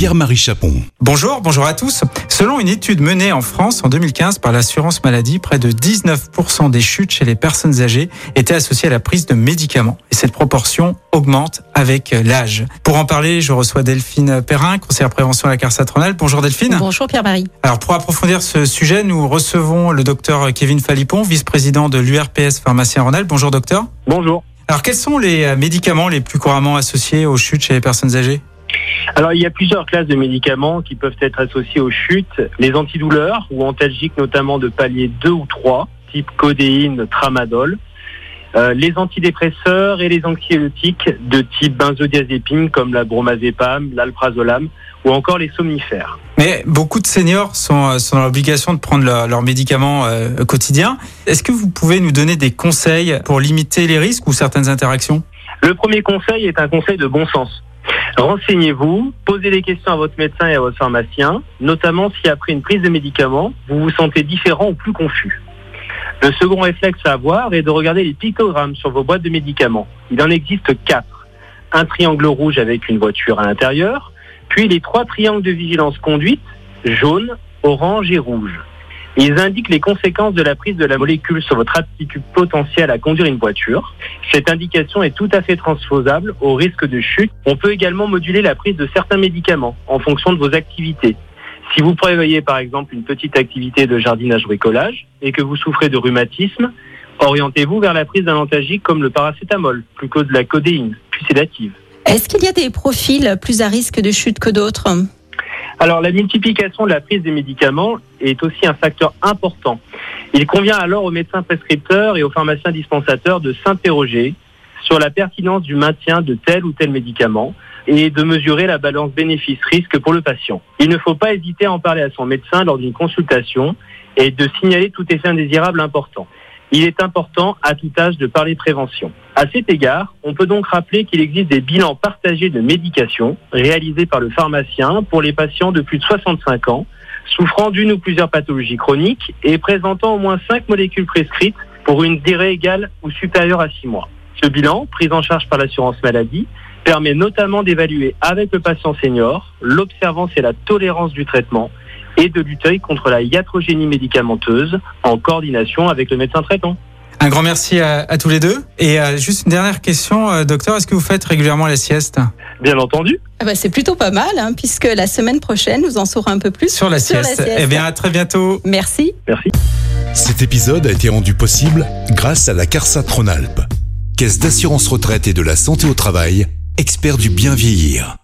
Pierre-Marie Chapon. Bonjour, bonjour à tous. Selon une étude menée en France en 2015 par l'assurance maladie, près de 19% des chutes chez les personnes âgées étaient associées à la prise de médicaments. Et cette proportion augmente avec l'âge. Pour en parler, je reçois Delphine Perrin, conseillère prévention à la CARSA Tronal. Bonjour Delphine. Bonjour Pierre-Marie. Alors pour approfondir ce sujet, nous recevons le docteur Kevin Falipon, vice-président de l'URPS Pharmacien Rhône-Alpes. Bonjour docteur. Bonjour. Alors quels sont les médicaments les plus couramment associés aux chutes chez les personnes âgées? Alors, il y a plusieurs classes de médicaments qui peuvent être associés aux chutes. Les antidouleurs ou antalgiques, notamment de palier 2 ou 3, type codéine, tramadol. Euh, les antidépresseurs et les anxiolytiques de type benzodiazépine comme la bromazépam, l'alprazolam ou encore les somnifères. Mais beaucoup de seniors sont, sont dans l'obligation de prendre leurs médicaments euh, quotidiens. Est-ce que vous pouvez nous donner des conseils pour limiter les risques ou certaines interactions? Le premier conseil est un conseil de bon sens. Renseignez-vous, posez des questions à votre médecin et à votre pharmacien, notamment si après une prise de médicaments, vous vous sentez différent ou plus confus. Le second réflexe à avoir est de regarder les pictogrammes sur vos boîtes de médicaments. Il en existe quatre. Un triangle rouge avec une voiture à l'intérieur, puis les trois triangles de vigilance conduite, jaune, orange et rouge. Ils indiquent les conséquences de la prise de la molécule sur votre aptitude potentielle à conduire une voiture. Cette indication est tout à fait transposable au risque de chute. On peut également moduler la prise de certains médicaments en fonction de vos activités. Si vous prévoyez par exemple une petite activité de jardinage bricolage et que vous souffrez de rhumatisme, orientez-vous vers la prise d'un antalgique comme le paracétamol, plus que de la codéine, plus sédative. Est-ce qu'il y a des profils plus à risque de chute que d'autres? Alors la multiplication de la prise des médicaments est aussi un facteur important. Il convient alors aux médecins prescripteurs et aux pharmaciens dispensateurs de s'interroger sur la pertinence du maintien de tel ou tel médicament et de mesurer la balance bénéfice-risque pour le patient. Il ne faut pas hésiter à en parler à son médecin lors d'une consultation et de signaler tout effet indésirable important il est important à tout âge de parler prévention. À cet égard, on peut donc rappeler qu'il existe des bilans partagés de médication réalisés par le pharmacien pour les patients de plus de 65 ans souffrant d'une ou plusieurs pathologies chroniques et présentant au moins 5 molécules prescrites pour une durée égale ou supérieure à 6 mois. Ce bilan, pris en charge par l'assurance maladie, permet notamment d'évaluer avec le patient senior l'observance et la tolérance du traitement et de lutter contre la iatrogénie médicamenteuse en coordination avec le médecin traitant. Un grand merci à, tous les deux. Et euh, juste une dernière question, euh, docteur, est-ce que vous faites régulièrement la sieste Bien entendu. Ah bah, c'est plutôt pas mal, hein, puisque la semaine prochaine, nous en saurons un peu plus sur la, sieste. Eh bien, à très bientôt. Merci. Merci. Cet épisode a été rendu possible grâce à la CARSA Tronalp, Caisse d'assurance retraite et de la santé au travail, expert du bien vieillir.